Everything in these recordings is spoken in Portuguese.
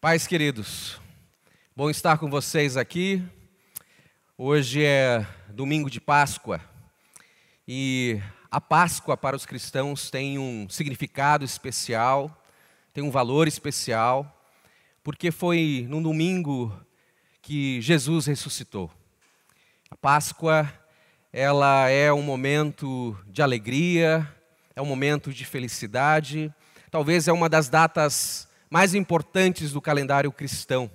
Pais queridos, bom estar com vocês aqui. Hoje é domingo de Páscoa e a Páscoa para os cristãos tem um significado especial, tem um valor especial, porque foi num domingo que Jesus ressuscitou. A Páscoa, ela é um momento de alegria, é um momento de felicidade, talvez é uma das datas mais importantes do calendário cristão.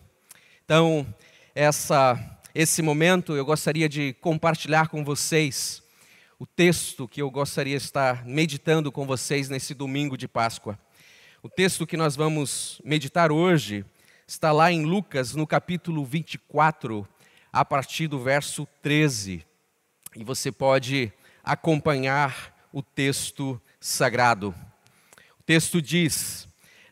Então, essa, esse momento eu gostaria de compartilhar com vocês o texto que eu gostaria de estar meditando com vocês nesse domingo de Páscoa. O texto que nós vamos meditar hoje está lá em Lucas, no capítulo 24, a partir do verso 13. E você pode acompanhar o texto sagrado. O texto diz: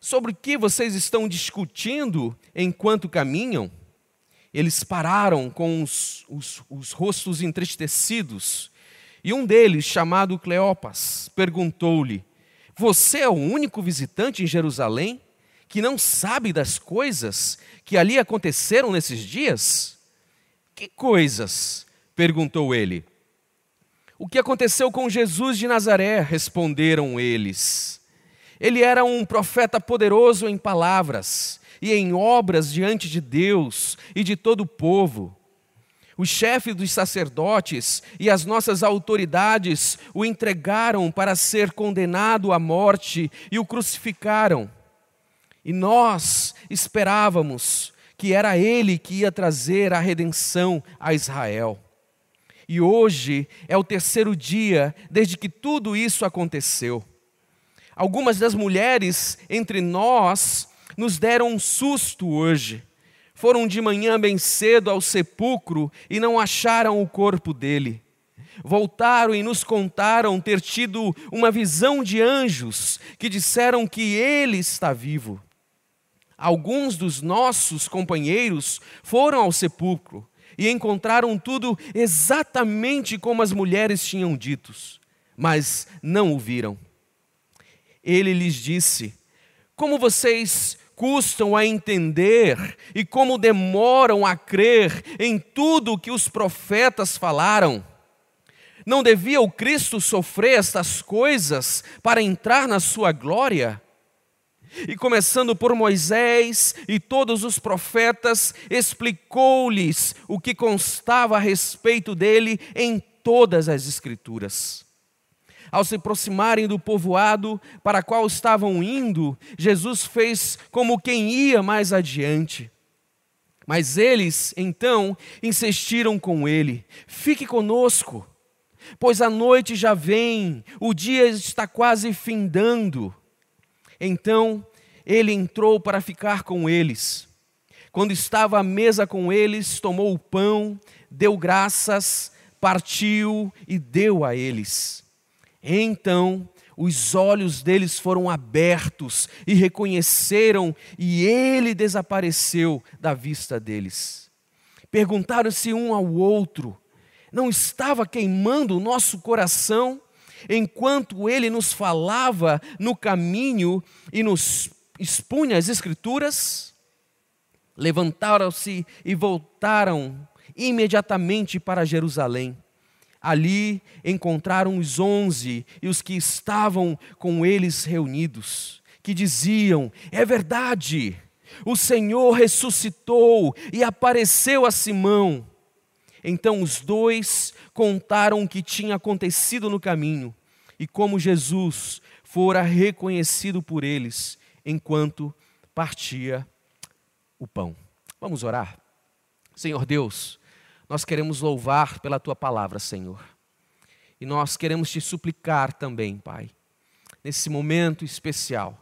sobre o que vocês estão discutindo enquanto caminham? Eles pararam com os, os, os rostos entristecidos. E um deles, chamado Cleopas, perguntou-lhe: Você é o único visitante em Jerusalém que não sabe das coisas que ali aconteceram nesses dias? Que coisas? perguntou ele. O que aconteceu com Jesus de Nazaré? responderam eles. Ele era um profeta poderoso em palavras e em obras diante de Deus e de todo o povo. O chefe dos sacerdotes e as nossas autoridades o entregaram para ser condenado à morte e o crucificaram. E nós esperávamos que era ele que ia trazer a redenção a Israel. E hoje é o terceiro dia desde que tudo isso aconteceu. Algumas das mulheres entre nós nos deram um susto hoje. Foram de manhã bem cedo ao sepulcro e não acharam o corpo dele. Voltaram e nos contaram ter tido uma visão de anjos que disseram que ele está vivo. Alguns dos nossos companheiros foram ao sepulcro e encontraram tudo exatamente como as mulheres tinham dito, mas não o viram ele lhes disse: Como vocês custam a entender e como demoram a crer em tudo o que os profetas falaram. Não devia o Cristo sofrer estas coisas para entrar na sua glória? E começando por Moisés e todos os profetas, explicou-lhes o que constava a respeito dele em todas as Escrituras. Ao se aproximarem do povoado para qual estavam indo, Jesus fez como quem ia mais adiante. Mas eles, então, insistiram com ele: Fique conosco, pois a noite já vem, o dia está quase findando. Então ele entrou para ficar com eles. Quando estava à mesa com eles, tomou o pão, deu graças, partiu e deu a eles. Então os olhos deles foram abertos e reconheceram, e ele desapareceu da vista deles. Perguntaram-se um ao outro: não estava queimando o nosso coração enquanto ele nos falava no caminho e nos expunha as Escrituras? Levantaram-se e voltaram imediatamente para Jerusalém. Ali encontraram os onze e os que estavam com eles reunidos, que diziam: É verdade, o Senhor ressuscitou e apareceu a Simão. Então os dois contaram o que tinha acontecido no caminho e como Jesus fora reconhecido por eles enquanto partia o pão. Vamos orar? Senhor Deus, nós queremos louvar pela tua palavra, Senhor. E nós queremos te suplicar também, Pai, nesse momento especial,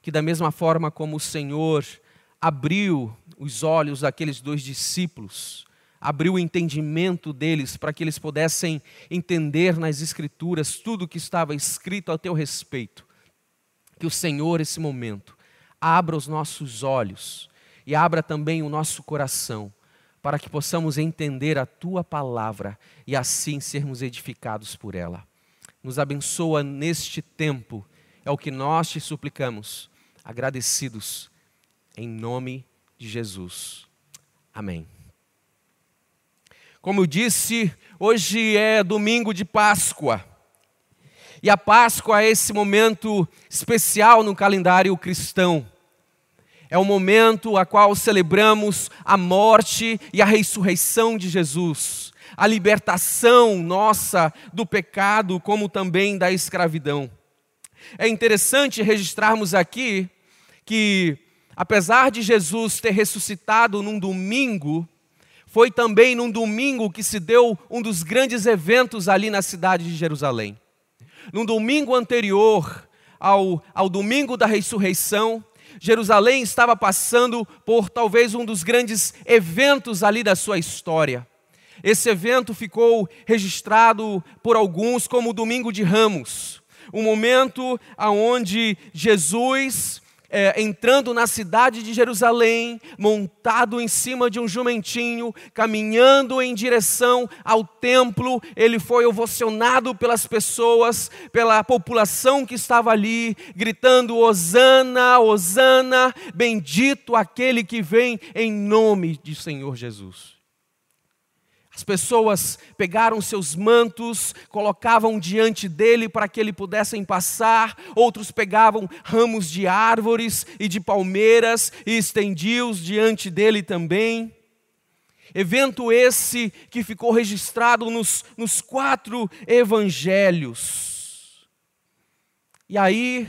que da mesma forma como o Senhor abriu os olhos daqueles dois discípulos, abriu o entendimento deles para que eles pudessem entender nas Escrituras tudo o que estava escrito a teu respeito. Que o Senhor, esse momento, abra os nossos olhos e abra também o nosso coração, para que possamos entender a tua palavra e assim sermos edificados por ela. Nos abençoa neste tempo, é o que nós te suplicamos, agradecidos, em nome de Jesus. Amém. Como eu disse, hoje é domingo de Páscoa. E a Páscoa é esse momento especial no calendário cristão. É o momento a qual celebramos a morte e a ressurreição de Jesus, a libertação nossa do pecado, como também da escravidão. É interessante registrarmos aqui que, apesar de Jesus ter ressuscitado num domingo, foi também num domingo que se deu um dos grandes eventos ali na cidade de Jerusalém. No domingo anterior ao, ao domingo da ressurreição, Jerusalém estava passando por talvez um dos grandes eventos ali da sua história. Esse evento ficou registrado por alguns como o Domingo de Ramos, um momento onde Jesus é, entrando na cidade de Jerusalém, montado em cima de um jumentinho, caminhando em direção ao templo, ele foi ovacionado pelas pessoas, pela população que estava ali, gritando: Hosana, Hosana, bendito aquele que vem em nome de Senhor Jesus. As pessoas pegaram seus mantos, colocavam diante dele para que ele pudessem passar, outros pegavam ramos de árvores e de palmeiras e estendiam-os diante dele também. Evento esse que ficou registrado nos, nos quatro evangelhos. E aí,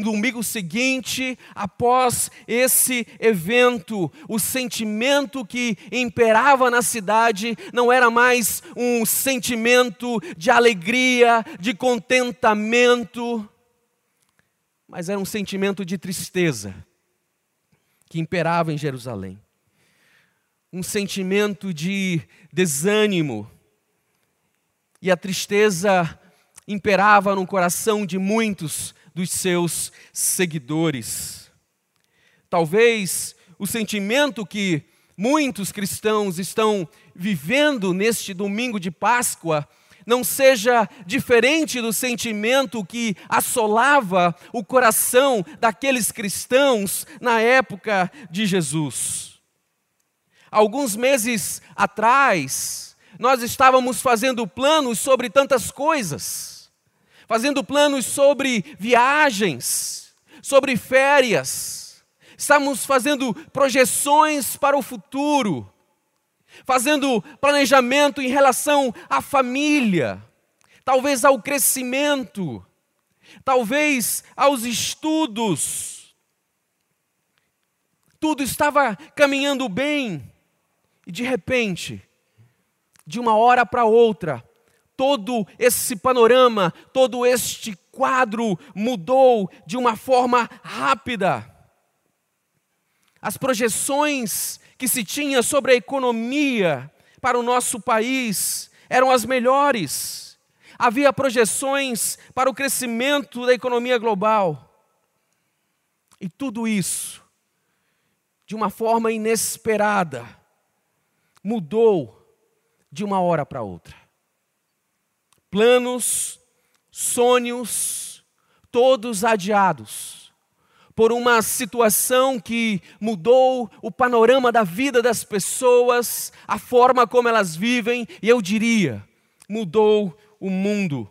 no domingo seguinte, após esse evento, o sentimento que imperava na cidade não era mais um sentimento de alegria, de contentamento, mas era um sentimento de tristeza que imperava em Jerusalém. Um sentimento de desânimo. E a tristeza imperava no coração de muitos dos seus seguidores. Talvez o sentimento que muitos cristãos estão vivendo neste domingo de Páscoa não seja diferente do sentimento que assolava o coração daqueles cristãos na época de Jesus. Alguns meses atrás, nós estávamos fazendo planos sobre tantas coisas fazendo planos sobre viagens, sobre férias, estamos fazendo projeções para o futuro, fazendo planejamento em relação à família, talvez ao crescimento, talvez aos estudos. Tudo estava caminhando bem e de repente, de uma hora para outra, todo esse panorama, todo este quadro mudou de uma forma rápida. As projeções que se tinha sobre a economia para o nosso país eram as melhores. Havia projeções para o crescimento da economia global. E tudo isso, de uma forma inesperada, mudou de uma hora para outra planos, sonhos, todos adiados por uma situação que mudou o panorama da vida das pessoas, a forma como elas vivem, e eu diria, mudou o mundo.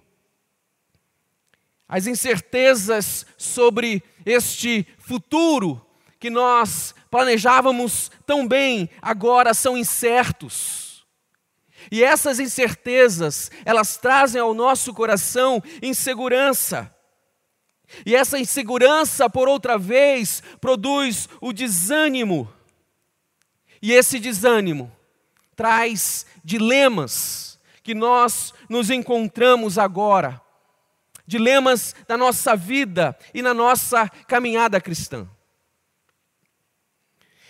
As incertezas sobre este futuro que nós planejávamos tão bem, agora são incertos. E essas incertezas, elas trazem ao nosso coração insegurança. E essa insegurança, por outra vez, produz o desânimo. E esse desânimo traz dilemas que nós nos encontramos agora. Dilemas da nossa vida e na nossa caminhada cristã.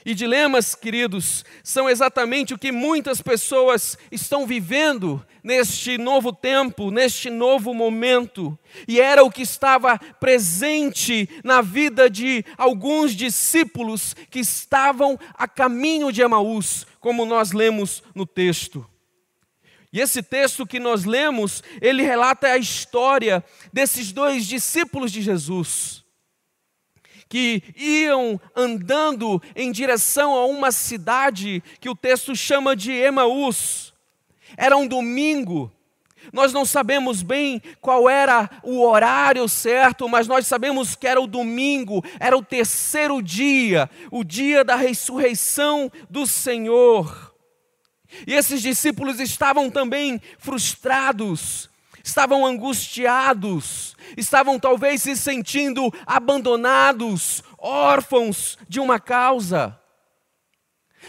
E dilemas, queridos, são exatamente o que muitas pessoas estão vivendo neste novo tempo, neste novo momento. E era o que estava presente na vida de alguns discípulos que estavam a caminho de Emaús, como nós lemos no texto. E esse texto que nós lemos, ele relata a história desses dois discípulos de Jesus que iam andando em direção a uma cidade que o texto chama de Emaús. Era um domingo. Nós não sabemos bem qual era o horário certo, mas nós sabemos que era o domingo, era o terceiro dia, o dia da ressurreição do Senhor. E esses discípulos estavam também frustrados, estavam angustiados, estavam talvez se sentindo abandonados, órfãos de uma causa.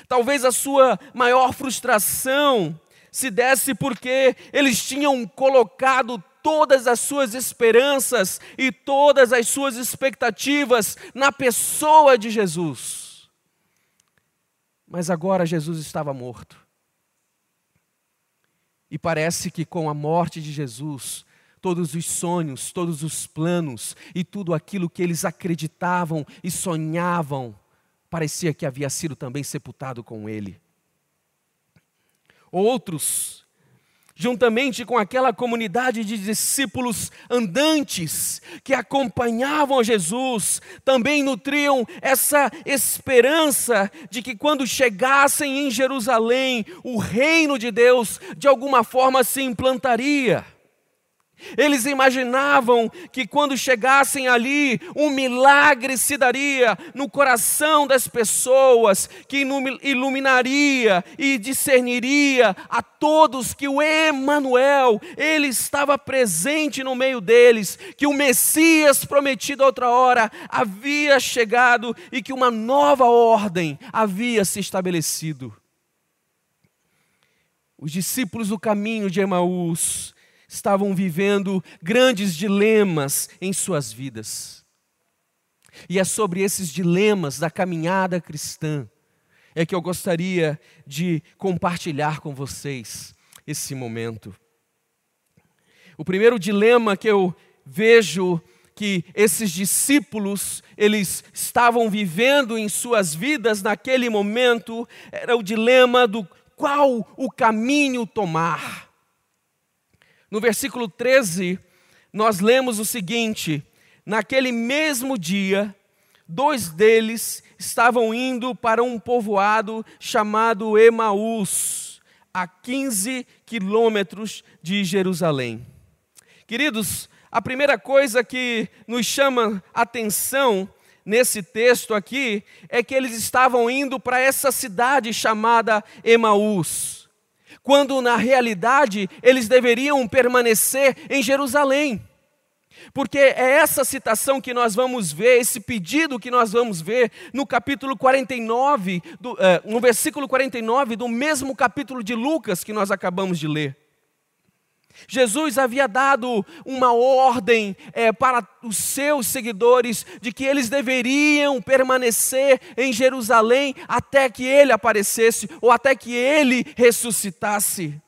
Talvez a sua maior frustração se desse porque eles tinham colocado todas as suas esperanças e todas as suas expectativas na pessoa de Jesus. Mas agora Jesus estava morto. E parece que com a morte de Jesus, todos os sonhos, todos os planos e tudo aquilo que eles acreditavam e sonhavam, parecia que havia sido também sepultado com ele. Outros, juntamente com aquela comunidade de discípulos andantes que acompanhavam Jesus, também nutriam essa esperança de que quando chegassem em Jerusalém, o reino de Deus de alguma forma se implantaria. Eles imaginavam que quando chegassem ali, um milagre se daria no coração das pessoas, que iluminaria e discerniria a todos que o Emanuel, ele estava presente no meio deles, que o Messias prometido outra hora havia chegado e que uma nova ordem havia se estabelecido. Os discípulos do caminho de Emaús estavam vivendo grandes dilemas em suas vidas. E é sobre esses dilemas da caminhada cristã é que eu gostaria de compartilhar com vocês esse momento. O primeiro dilema que eu vejo que esses discípulos eles estavam vivendo em suas vidas naquele momento era o dilema do qual o caminho tomar. No versículo 13, nós lemos o seguinte: Naquele mesmo dia, dois deles estavam indo para um povoado chamado Emaús, a 15 quilômetros de Jerusalém. Queridos, a primeira coisa que nos chama atenção nesse texto aqui é que eles estavam indo para essa cidade chamada Emaús quando na realidade eles deveriam permanecer em Jerusalém. Porque é essa citação que nós vamos ver, esse pedido que nós vamos ver no capítulo 49, do, eh, no versículo 49 do mesmo capítulo de Lucas que nós acabamos de ler. Jesus havia dado uma ordem é, para os seus seguidores de que eles deveriam permanecer em Jerusalém até que ele aparecesse ou até que ele ressuscitasse.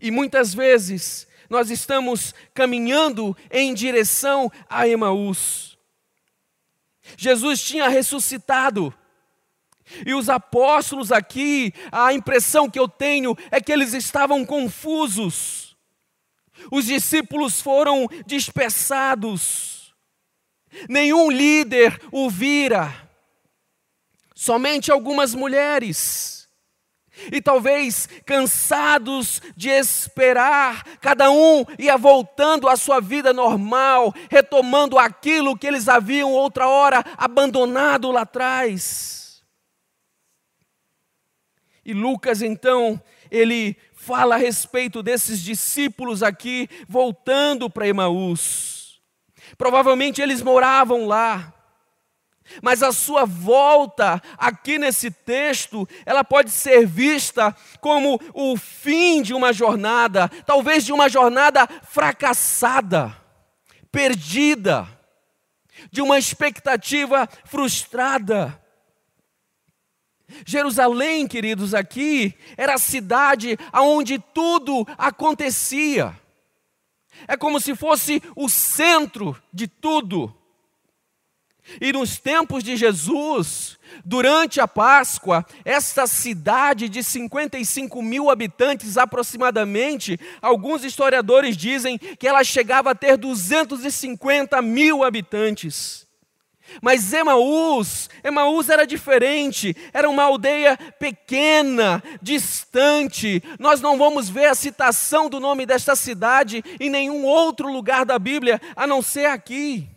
E muitas vezes nós estamos caminhando em direção a Emaús. Jesus tinha ressuscitado. E os apóstolos aqui, a impressão que eu tenho é que eles estavam confusos. Os discípulos foram dispersados. Nenhum líder o vira. Somente algumas mulheres. E talvez cansados de esperar, cada um ia voltando à sua vida normal, retomando aquilo que eles haviam outra hora abandonado lá atrás. E Lucas, então, ele fala a respeito desses discípulos aqui, voltando para Emaús. Provavelmente eles moravam lá. Mas a sua volta aqui nesse texto, ela pode ser vista como o fim de uma jornada, talvez de uma jornada fracassada, perdida. de uma expectativa frustrada. Jerusalém, queridos, aqui era a cidade onde tudo acontecia. É como se fosse o centro de tudo. E nos tempos de Jesus, durante a Páscoa, esta cidade de 55 mil habitantes aproximadamente, alguns historiadores dizem que ela chegava a ter 250 mil habitantes. Mas Emaús, Emaús era diferente, era uma aldeia pequena, distante. Nós não vamos ver a citação do nome desta cidade em nenhum outro lugar da Bíblia, a não ser aqui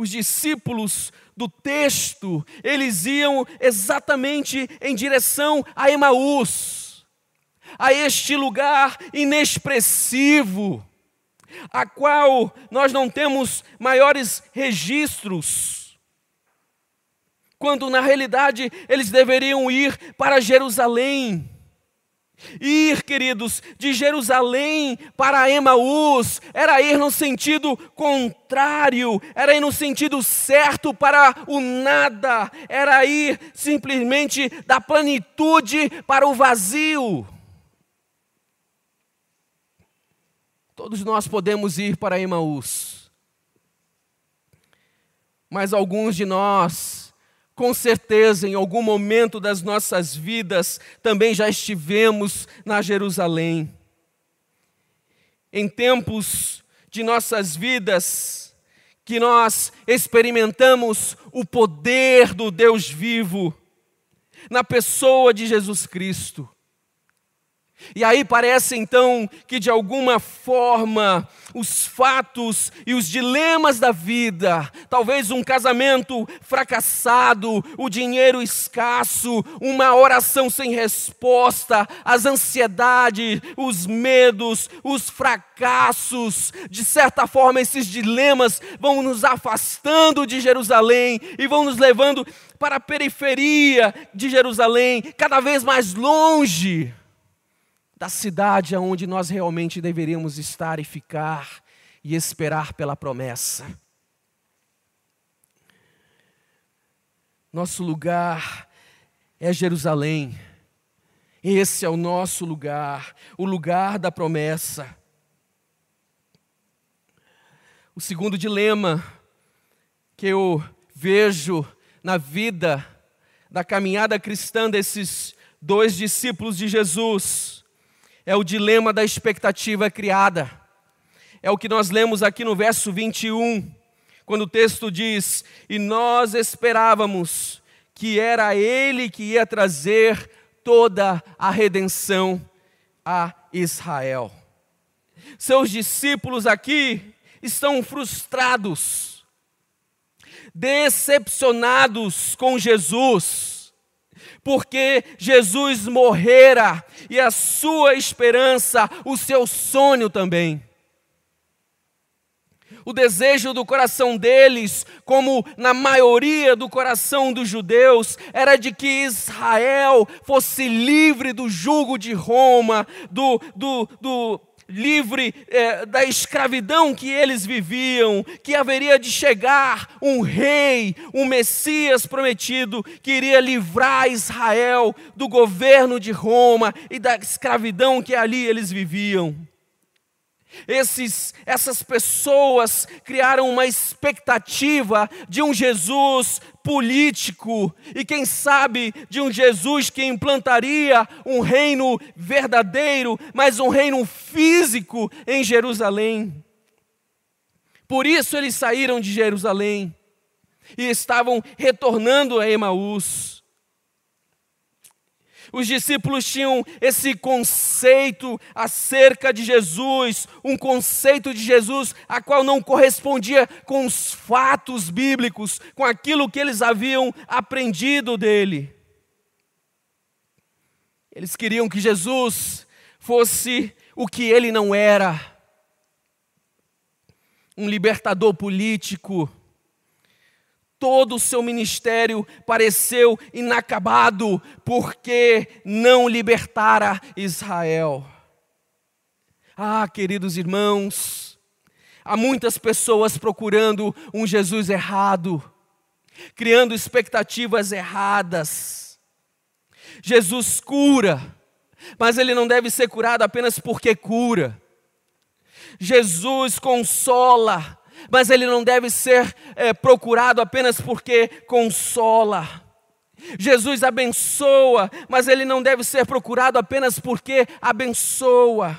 os discípulos do texto, eles iam exatamente em direção a Emaús, a este lugar inexpressivo, a qual nós não temos maiores registros, quando na realidade eles deveriam ir para Jerusalém. Ir, queridos, de Jerusalém para Emaús era ir no sentido contrário, era ir no sentido certo para o nada, era ir simplesmente da plenitude para o vazio. Todos nós podemos ir para Emaús, mas alguns de nós com certeza, em algum momento das nossas vidas, também já estivemos na Jerusalém. Em tempos de nossas vidas, que nós experimentamos o poder do Deus vivo, na pessoa de Jesus Cristo. E aí parece então que de alguma forma os fatos e os dilemas da vida, talvez um casamento fracassado, o dinheiro escasso, uma oração sem resposta, as ansiedades, os medos, os fracassos, de certa forma esses dilemas vão nos afastando de Jerusalém e vão nos levando para a periferia de Jerusalém, cada vez mais longe da cidade aonde nós realmente deveríamos estar e ficar e esperar pela promessa. Nosso lugar é Jerusalém. Esse é o nosso lugar, o lugar da promessa. O segundo dilema que eu vejo na vida da caminhada cristã desses dois discípulos de Jesus é o dilema da expectativa criada. É o que nós lemos aqui no verso 21, quando o texto diz: E nós esperávamos que era Ele que ia trazer toda a redenção a Israel. Seus discípulos aqui estão frustrados, decepcionados com Jesus porque Jesus morrera e a sua esperança, o seu sonho também. O desejo do coração deles, como na maioria do coração dos judeus, era de que Israel fosse livre do jugo de Roma, do, do, do livre é, da escravidão que eles viviam, que haveria de chegar um rei, um Messias prometido, que iria livrar Israel do governo de Roma e da escravidão que ali eles viviam. Esses, essas pessoas criaram uma expectativa de um Jesus político e, quem sabe, de um Jesus que implantaria um reino verdadeiro, mas um reino físico em Jerusalém. Por isso eles saíram de Jerusalém e estavam retornando a Emaús. Os discípulos tinham esse conceito acerca de Jesus, um conceito de Jesus a qual não correspondia com os fatos bíblicos, com aquilo que eles haviam aprendido dele. Eles queriam que Jesus fosse o que ele não era, um libertador político, todo o seu ministério pareceu inacabado, porque não libertara Israel. Ah, queridos irmãos, Há muitas pessoas procurando um Jesus errado, criando expectativas erradas. Jesus cura, mas ele não deve ser curado apenas porque cura. Jesus consola, mas ele não deve ser é, procurado apenas porque consola. Jesus abençoa, mas ele não deve ser procurado apenas porque abençoa.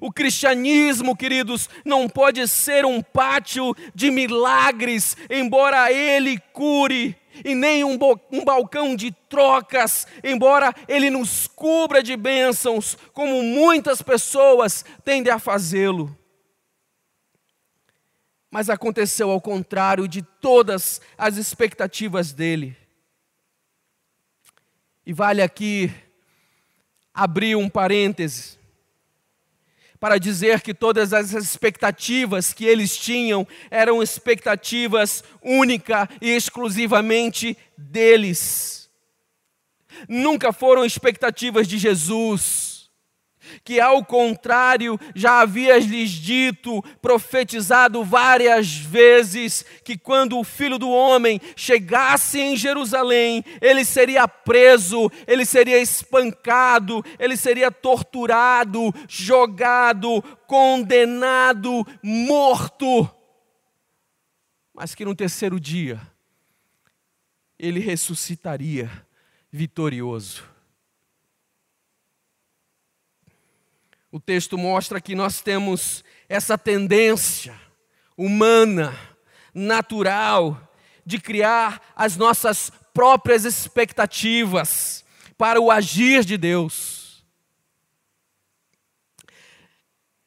O cristianismo, queridos, não pode ser um pátio de milagres, embora ele cure, e nem um, um, balcão de trocas, embora ele nos cubra de bênçãos, como muitas pessoas tendem a fazê-lo. Mas aconteceu ao contrário de todas as expectativas dele. E vale aqui abrir um parêntese para dizer que todas as expectativas que eles tinham eram expectativas única e exclusivamente deles. Nunca foram expectativas de Jesus que ao contrário já havia lhes dito, profetizado várias vezes, que quando o filho do homem chegasse em Jerusalém, ele seria preso, ele seria espancado, ele seria torturado, jogado, condenado, morto. Mas que no terceiro dia ele ressuscitaria vitorioso. O texto mostra que nós temos essa tendência humana, natural, de criar as nossas próprias expectativas para o agir de Deus.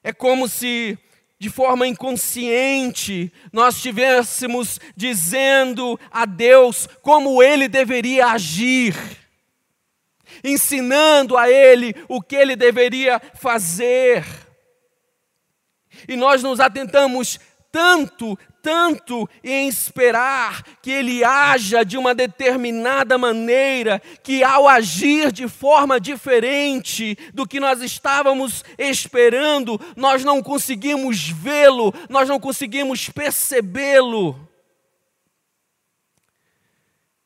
É como se, de forma inconsciente, nós estivéssemos dizendo a Deus como ele deveria agir ensinando a ele o que ele deveria fazer. E nós nos atentamos tanto, tanto em esperar que ele haja de uma determinada maneira, que ao agir de forma diferente do que nós estávamos esperando, nós não conseguimos vê-lo, nós não conseguimos percebê-lo.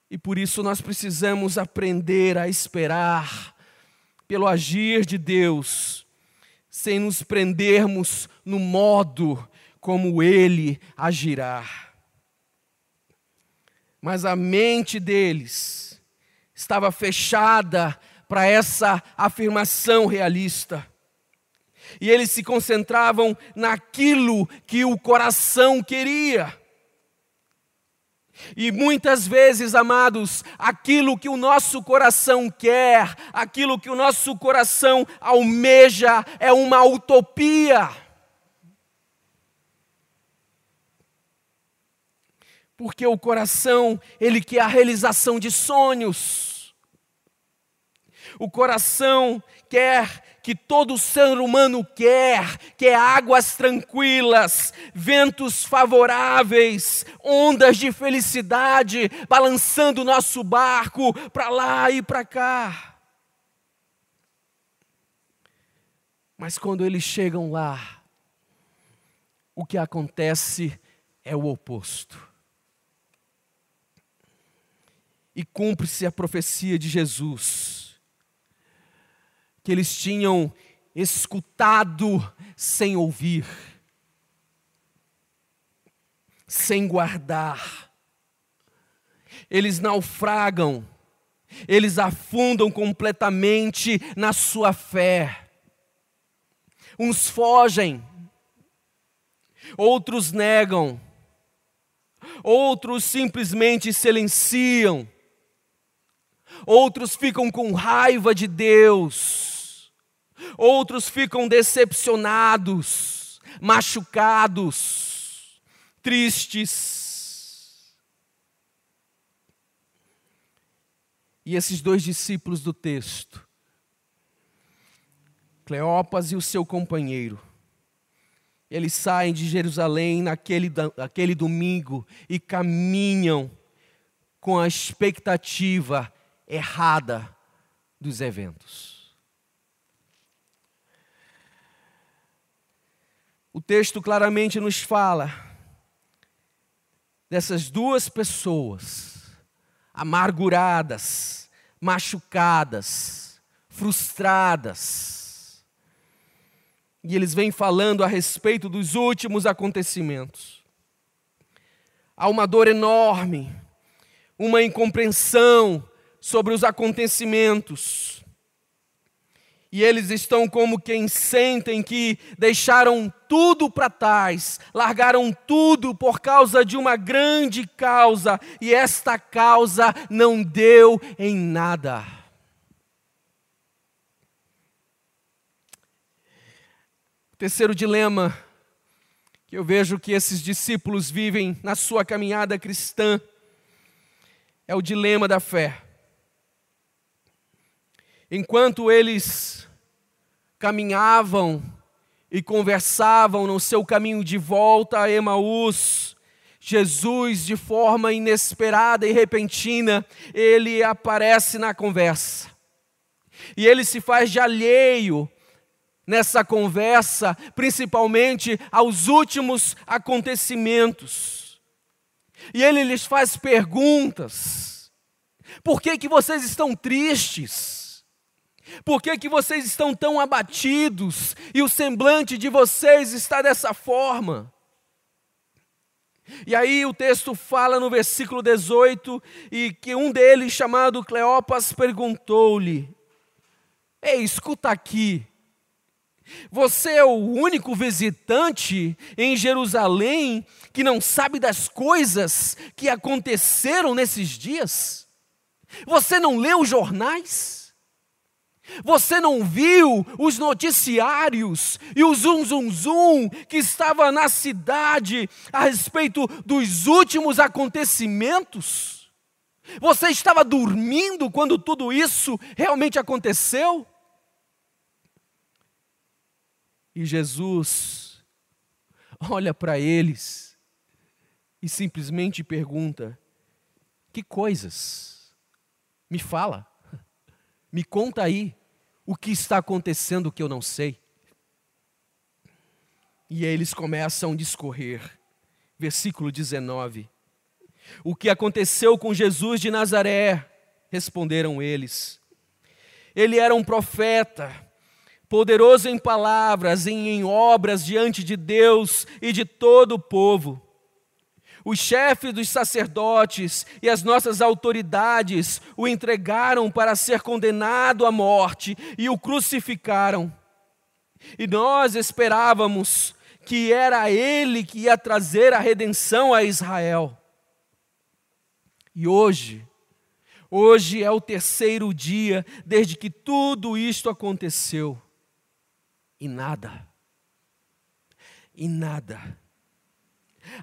E por isso nós precisamos aprender a esperar pelo agir de Deus, sem nos prendermos no modo como Ele agirá. Mas a mente deles estava fechada para essa afirmação realista. E eles se concentravam naquilo que o coração queria. E muitas vezes, amados, aquilo que o nosso coração quer, aquilo que o nosso coração almeja, é uma utopia. Porque o coração, ele quer a realização de sonhos. O coração quer que todo ser humano quer, que é águas tranquilas, ventos favoráveis, ondas de felicidade balançando o nosso barco para lá e para cá. Mas quando eles chegam lá, o que acontece é o oposto. E cumpre-se a profecia de Jesus que eles tinham escutado sem ouvir, sem guardar. Eles naufragam, eles afundam completamente na sua fé. Uns fogem, outros negam, outros simplesmente silenciam, outros ficam com raiva de Deus outros ficam decepcionados, machucados, tristes. E esses dois discípulos do texto, Cleopas e o seu companheiro, eles saem de Jerusalém naquele, naquele domingo e caminham com a expectativa errada dos eventos. O texto claramente nos fala dessas duas pessoas amarguradas, machucadas, frustradas. E eles vêm falando a respeito dos últimos acontecimentos. Há uma dor enorme, uma incompreensão sobre os acontecimentos. E eles estão como quem sentem que deixaram tudo para trás, largaram tudo por causa de uma grande causa, e esta causa não deu em nada. Terceiro dilema que eu vejo que esses discípulos vivem na sua caminhada cristã é o dilema da fé. Enquanto eles caminhavam e conversavam no seu caminho de volta a Emaús, Jesus, de forma inesperada e repentina, ele aparece na conversa. E ele se faz de alheio nessa conversa, principalmente aos últimos acontecimentos. E ele lhes faz perguntas. Por que, que vocês estão tristes? Por que, que vocês estão tão abatidos e o semblante de vocês está dessa forma? E aí o texto fala no versículo 18 e que um deles, chamado Cleopas, perguntou-lhe: Ei, escuta aqui. Você é o único visitante em Jerusalém que não sabe das coisas que aconteceram nesses dias? Você não leu os jornais? Você não viu os noticiários e o zum zum zum que estava na cidade a respeito dos últimos acontecimentos? Você estava dormindo quando tudo isso realmente aconteceu? E Jesus olha para eles e simplesmente pergunta: Que coisas? Me fala, me conta aí o que está acontecendo que eu não sei. E eles começam a discorrer. Versículo 19. O que aconteceu com Jesus de Nazaré? Responderam eles. Ele era um profeta, poderoso em palavras e em obras diante de Deus e de todo o povo os chefes dos sacerdotes e as nossas autoridades o entregaram para ser condenado à morte e o crucificaram. E nós esperávamos que era ele que ia trazer a redenção a Israel. E hoje, hoje é o terceiro dia desde que tudo isto aconteceu. E nada, e nada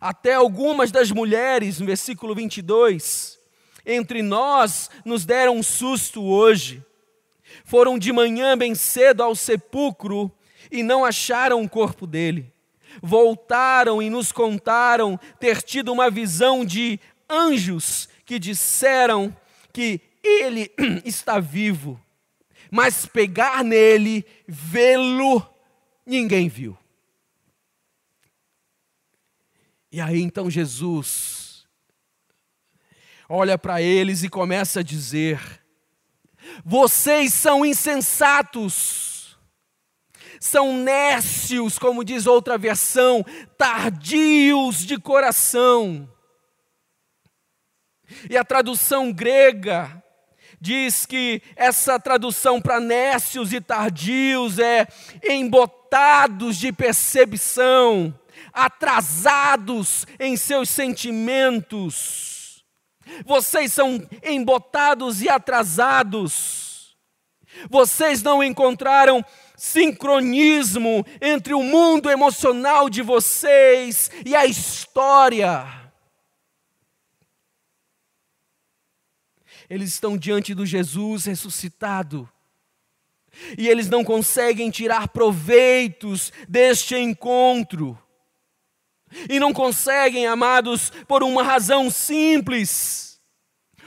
até algumas das mulheres, no versículo 22, entre nós nos deram um susto hoje. Foram de manhã bem cedo ao sepulcro e não acharam o corpo dele. Voltaram e nos contaram ter tido uma visão de anjos que disseram que ele está vivo, mas pegar nele, vê-lo, ninguém viu. E aí então Jesus olha para eles e começa a dizer: Vocês são insensatos, são nécios, como diz outra versão, tardios de coração. E a tradução grega diz que essa tradução para nécios e tardios é embotados de percepção atrasados em seus sentimentos. Vocês são embotados e atrasados. Vocês não encontraram sincronismo entre o mundo emocional de vocês e a história. Eles estão diante do Jesus ressuscitado. E eles não conseguem tirar proveitos deste encontro. E não conseguem, amados, por uma razão simples.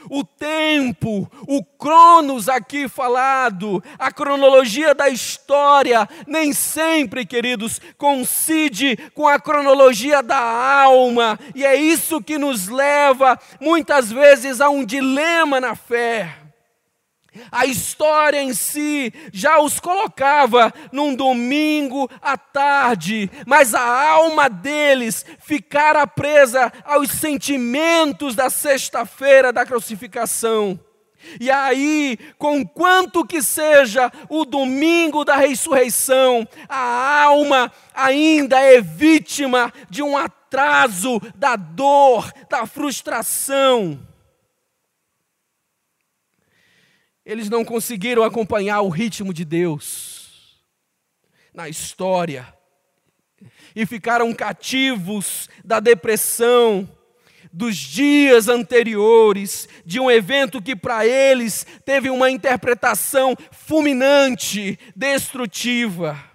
o tempo, o cronos aqui falado, a cronologia da história, nem sempre, queridos, coincide com a cronologia da alma, e é isso que nos leva muitas vezes a um dilema na fé. A história em si já os colocava num domingo à tarde, mas a alma deles ficara presa aos sentimentos da sexta-feira da crucificação. E aí, com quanto que seja o domingo da ressurreição, a alma ainda é vítima de um atraso, da dor, da frustração. Eles não conseguiram acompanhar o ritmo de Deus na história e ficaram cativos da depressão dos dias anteriores, de um evento que para eles teve uma interpretação fulminante, destrutiva.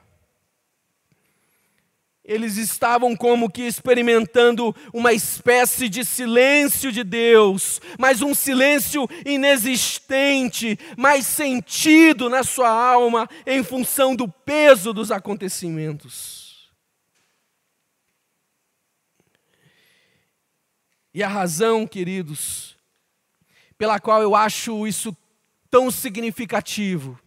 Eles estavam como que experimentando uma espécie de silêncio de Deus, mas um silêncio inexistente, mais sentido na sua alma em função do peso dos acontecimentos. E a razão, queridos, pela qual eu acho isso tão significativo,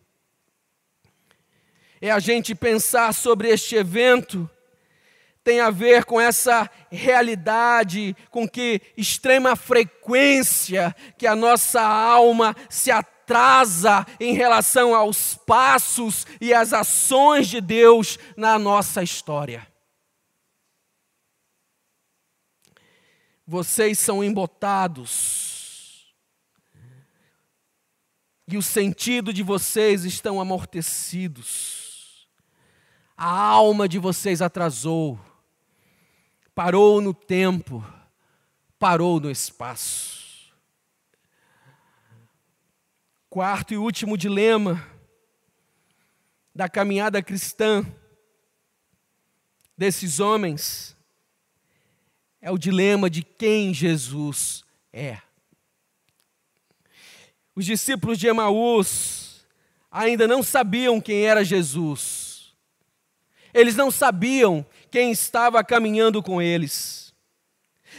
é a gente pensar sobre este evento tem a ver com essa realidade, com que extrema frequência que a nossa alma se atrasa em relação aos passos e às ações de Deus na nossa história. Vocês são embotados. E o sentido de vocês estão amortecidos. A alma de vocês atrasou parou no tempo, parou no espaço. Quarto e último dilema da caminhada cristã desses homens é o dilema de quem Jesus é. Os discípulos de Emaús ainda não sabiam quem era Jesus. Eles não sabiam quem estava caminhando com eles.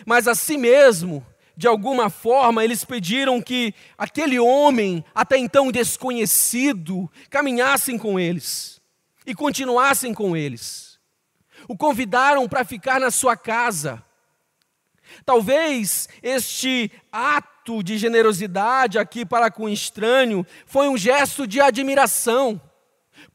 Mas assim mesmo, de alguma forma, eles pediram que aquele homem, até então desconhecido, caminhassem com eles e continuassem com eles. O convidaram para ficar na sua casa. Talvez este ato de generosidade aqui para com o estranho foi um gesto de admiração.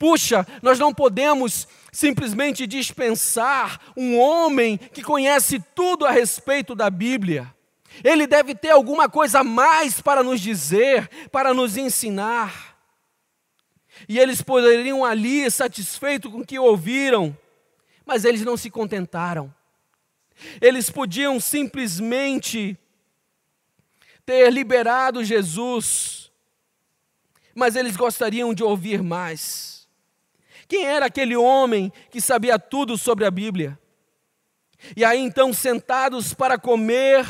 Puxa, nós não podemos simplesmente dispensar um homem que conhece tudo a respeito da Bíblia. Ele deve ter alguma coisa a mais para nos dizer, para nos ensinar. E eles poderiam ali, satisfeitos com o que ouviram, mas eles não se contentaram. Eles podiam simplesmente ter liberado Jesus, mas eles gostariam de ouvir mais. Quem era aquele homem que sabia tudo sobre a Bíblia? E aí então, sentados para comer,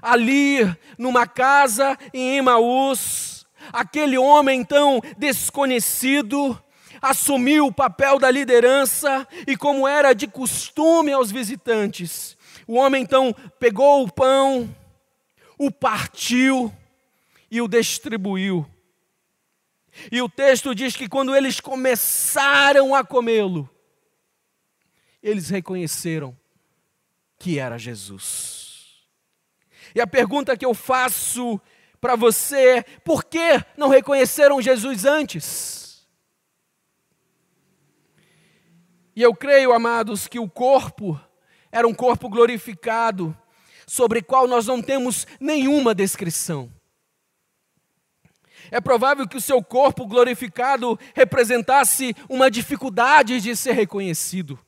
ali numa casa em Emaús, aquele homem então desconhecido, assumiu o papel da liderança e, como era de costume aos visitantes, o homem então pegou o pão, o partiu e o distribuiu. E o texto diz que quando eles começaram a comê-lo, eles reconheceram que era Jesus. E a pergunta que eu faço para você é: por que não reconheceram Jesus antes? E eu creio, amados, que o corpo era um corpo glorificado, sobre o qual nós não temos nenhuma descrição. É provável que o seu corpo glorificado representasse uma dificuldade de ser reconhecido.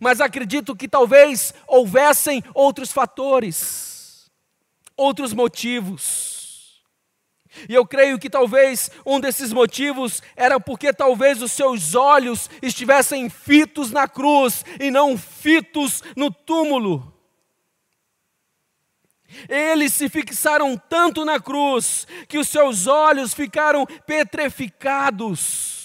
Mas acredito que talvez houvessem outros fatores, outros motivos. E eu creio que talvez um desses motivos era porque talvez os seus olhos estivessem fitos na cruz e não fitos no túmulo. Eles se fixaram tanto na cruz que os seus olhos ficaram petrificados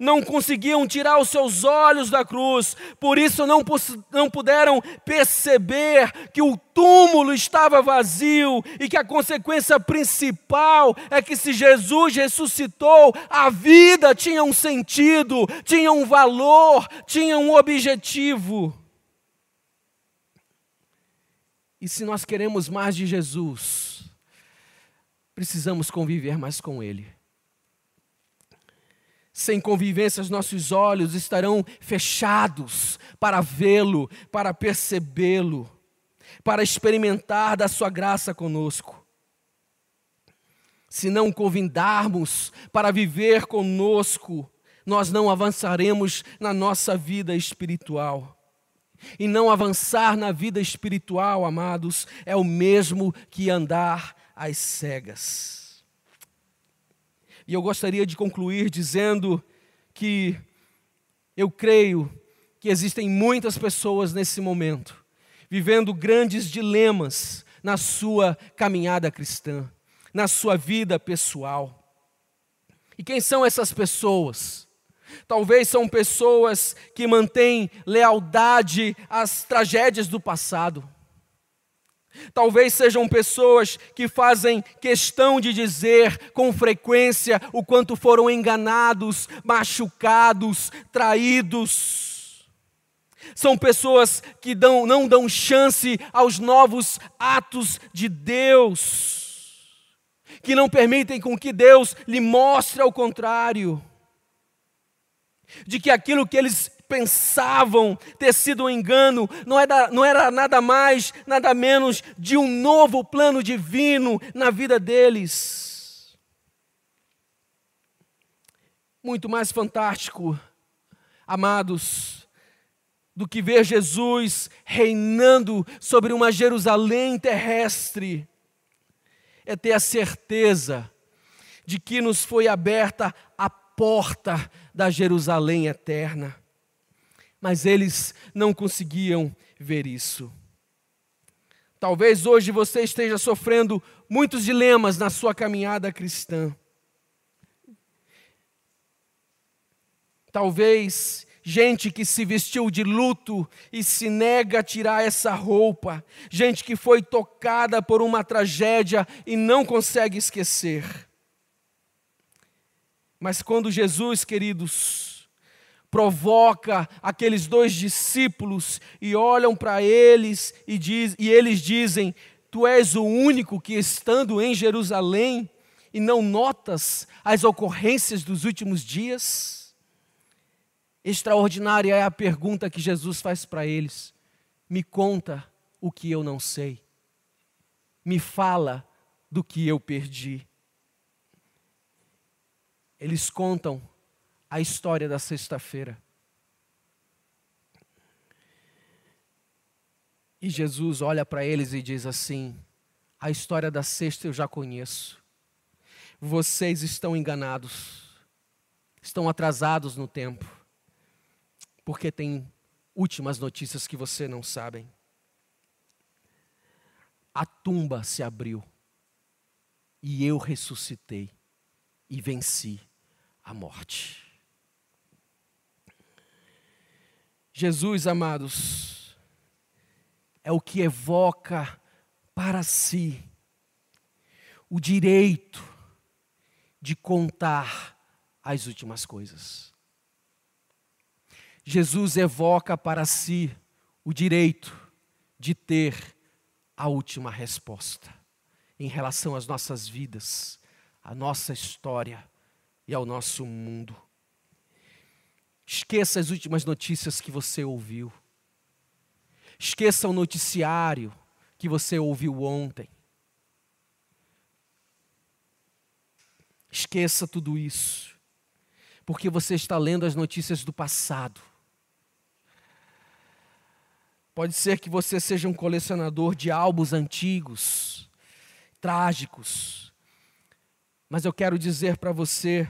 não conseguiam tirar os seus olhos da cruz, por isso não, não puderam perceber que o túmulo estava vazio e que a consequência principal é que se Jesus ressuscitou, a vida tinha um sentido, tinha um valor, tinha um objetivo. E se nós queremos mais de Jesus, precisamos conviver mais com Ele. Sem convivência, os nossos olhos estarão fechados para vê-lo, para percebê-lo, para experimentar da sua graça conosco. Se não convidarmos para viver conosco, nós não avançaremos na nossa vida espiritual. E não avançar na vida espiritual, amados, é o mesmo que andar às cegas. E eu gostaria de concluir dizendo que eu creio que existem muitas pessoas nesse momento vivendo grandes dilemas na sua caminhada cristã, na sua vida pessoal. E quem são essas pessoas? Talvez são pessoas que mantêm lealdade às tragédias do passado Talvez sejam pessoas que fazem questão de dizer com frequência o quanto foram enganados, machucados, traídos. São pessoas que dão, não dão chance aos novos atos de Deus, que não permitem com que Deus lhe mostre ao contrário, de que aquilo que eles pensavam ter sido um engano, não era, não era nada mais, nada menos de um novo plano divino na vida deles. Muito mais fantástico, amados, do que ver Jesus reinando sobre uma Jerusalém terrestre, é ter a certeza de que nos foi aberta a porta da Jerusalém eterna mas eles não conseguiam ver isso. Talvez hoje você esteja sofrendo muitos dilemas na sua caminhada cristã. Talvez gente que se vestiu de luto e se nega a tirar essa roupa, gente que foi tocada por uma tragédia e não consegue esquecer. Mas quando Jesus, queridos, provoca aqueles dois discípulos e olham para eles e, diz, e eles dizem: Tu és o único que estando em Jerusalém e não notas as ocorrências dos últimos dias? Extraordinária é a pergunta que Jesus faz para eles: Me conta o que eu não sei, me fala do que eu perdi. Eles contam a história da sexta-feira. E Jesus olha para eles e diz assim: A história da sexta eu já conheço. Vocês estão enganados, estão atrasados no tempo, porque tem últimas notícias que você não sabem. A tumba se abriu e eu ressuscitei e venci a morte. Jesus, amados, é o que evoca para si o direito de contar as últimas coisas. Jesus evoca para si o direito de ter a última resposta em relação às nossas vidas, à nossa história e ao nosso mundo. Esqueça as últimas notícias que você ouviu. Esqueça o noticiário que você ouviu ontem. Esqueça tudo isso, porque você está lendo as notícias do passado. Pode ser que você seja um colecionador de álbuns antigos, trágicos, mas eu quero dizer para você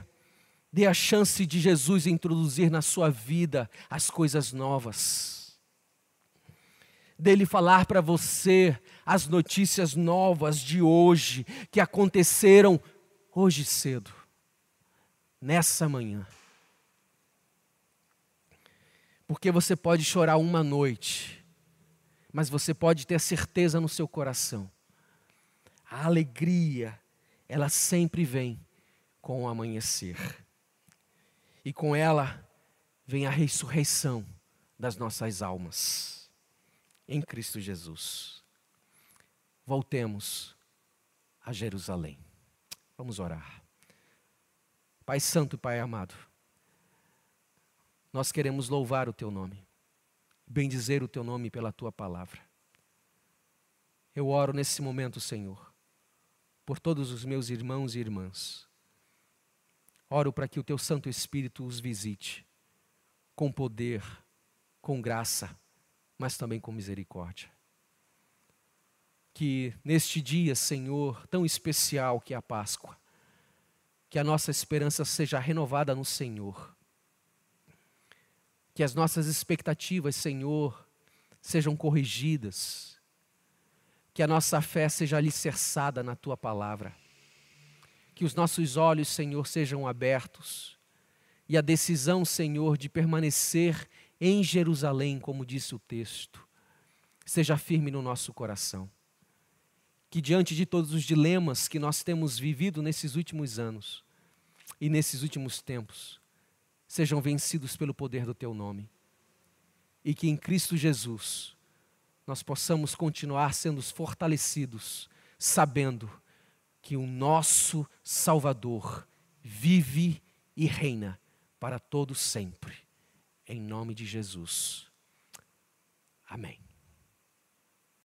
Dê a chance de Jesus introduzir na sua vida as coisas novas. dele falar para você as notícias novas de hoje, que aconteceram hoje cedo, nessa manhã. Porque você pode chorar uma noite, mas você pode ter certeza no seu coração. A alegria, ela sempre vem com o amanhecer. E com ela vem a ressurreição das nossas almas em Cristo Jesus. Voltemos a Jerusalém. Vamos orar. Pai Santo Pai amado, nós queremos louvar o Teu nome, bendizer o Teu nome pela Tua palavra. Eu oro nesse momento, Senhor, por todos os meus irmãos e irmãs. Oro para que o Teu Santo Espírito os visite com poder, com graça, mas também com misericórdia. Que neste dia, Senhor, tão especial que é a Páscoa, que a nossa esperança seja renovada no Senhor. Que as nossas expectativas, Senhor, sejam corrigidas. Que a nossa fé seja alicerçada na tua palavra. Que os nossos olhos, Senhor, sejam abertos. E a decisão, Senhor, de permanecer em Jerusalém, como disse o texto, seja firme no nosso coração. Que diante de todos os dilemas que nós temos vivido nesses últimos anos e nesses últimos tempos, sejam vencidos pelo poder do teu nome. E que em Cristo Jesus nós possamos continuar sendo fortalecidos, sabendo que o nosso Salvador vive e reina para todo sempre em nome de Jesus. Amém.